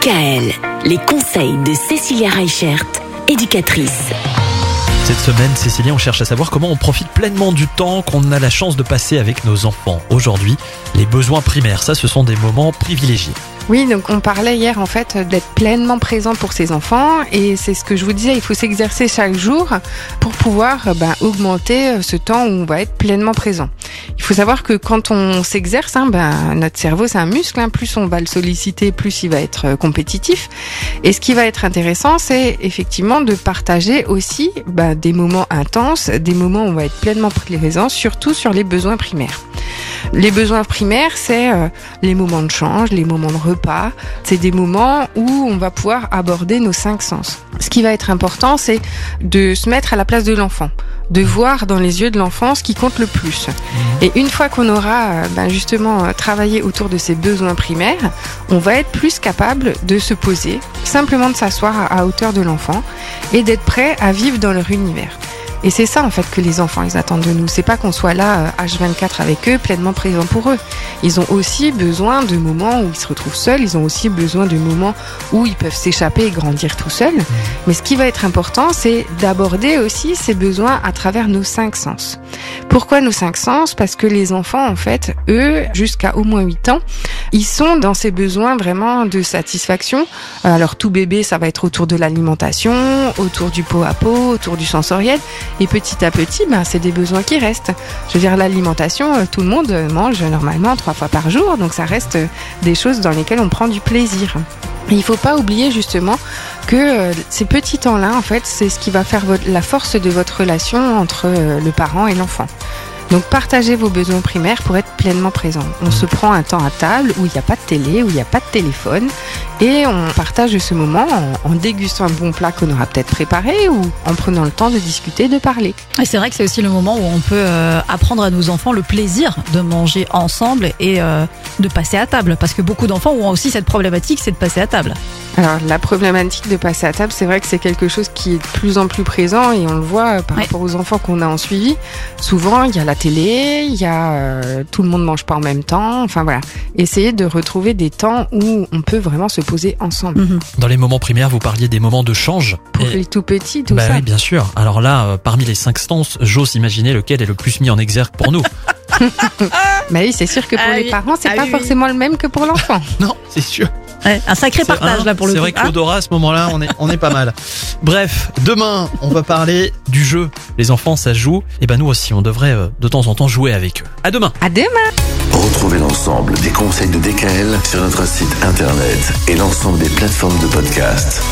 DKL, les conseils de Cécilia Reichert, éducatrice. Cette semaine, Cécilia, on cherche à savoir comment on profite pleinement du temps qu'on a la chance de passer avec nos enfants. Aujourd'hui, les besoins primaires, ça, ce sont des moments privilégiés. Oui, donc on parlait hier en fait d'être pleinement présent pour ses enfants et c'est ce que je vous disais, il faut s'exercer chaque jour pour pouvoir ben, augmenter euh, ce temps où on va être pleinement présent. Il faut savoir que quand on s'exerce, hein, ben, notre cerveau c'est un muscle, hein, plus on va le solliciter, plus il va être euh, compétitif. Et ce qui va être intéressant, c'est effectivement de partager aussi ben, des moments intenses, des moments où on va être pleinement présent, surtout sur les besoins primaires. Les besoins primaires, c'est euh, les moments de change, les moments de repas. C'est des moments où on va pouvoir aborder nos cinq sens. Ce qui va être important, c'est de se mettre à la place de l'enfant, de voir dans les yeux de l'enfant ce qui compte le plus. Et une fois qu'on aura euh, ben, justement euh, travaillé autour de ces besoins primaires, on va être plus capable de se poser, simplement de s'asseoir à hauteur de l'enfant et d'être prêt à vivre dans leur univers. Et c'est ça en fait que les enfants ils attendent de nous. C'est pas qu'on soit là H24 avec eux, pleinement présent pour eux. Ils ont aussi besoin de moments où ils se retrouvent seuls. Ils ont aussi besoin de moments où ils peuvent s'échapper et grandir tout seuls. Mais ce qui va être important, c'est d'aborder aussi ces besoins à travers nos cinq sens. Pourquoi nos cinq sens? Parce que les enfants en fait, eux, jusqu'à au moins 8 ans, ils sont dans ces besoins vraiment de satisfaction. Alors tout bébé, ça va être autour de l'alimentation, autour du pot à pot, autour du sensoriel. Et petit à petit, ben, c'est des besoins qui restent. Je veux dire, l'alimentation, euh, tout le monde mange normalement trois fois par jour, donc ça reste euh, des choses dans lesquelles on prend du plaisir. Il faut pas oublier justement que euh, ces petits temps-là, en fait, c'est ce qui va faire la force de votre relation entre le parent et l'enfant. Donc partagez vos besoins primaires pour être pleinement présent. On se prend un temps à table où il n'y a pas de télé, où il n'y a pas de téléphone, et on partage ce moment en, dégustant un bon plat qu'on aura peut-être préparé ou en prenant le temps de discuter, de parler. Et c'est vrai que c'est aussi le moment où on peut euh, apprendre à nos enfants le plaisir de manger ensemble et euh, de passer à table, parce que beaucoup d'enfants ont aussi cette problématique, c'est de passer à table. Alors la problématique de passer à table, c'est vrai que c'est quelque chose qui est de plus en plus présent et on le voit par rapport aux enfants qu'on a en suivi. Souvent, il y a la télé, il y a euh, tout le monde mange pas en même temps. Enfin voilà, essayer de retrouver des temps où on peut vraiment se poser ensemble. Mhm. Dans les moments primaires, vous parliez des moments de change. Pour les tout petits, tout bah ça. Oui, bien sûr. Alors là, euh, parmi les cinq stances, j'ose imaginer lequel est le plus mis en exergue pour nous. bah oui, c'est sûr que pour Ah les oui. parents, c'est Ah pas oui, oui. forcément le même que pour l'enfant. non, c'est sûr. Ouais, un sacré C'est- partage hein, là pour le C'est coup. vrai que Ah. l'odorat à ce moment-là, on est, on est pas mal. Bref, demain, on va parler du jeu. Les enfants, ça joue. Et ben nous aussi, on devrait euh, de temps en temps jouer avec eux. À demain. À demain. Retrouvez l'ensemble des conseils de DKL sur notre site internet et l'ensemble des plateformes de podcast.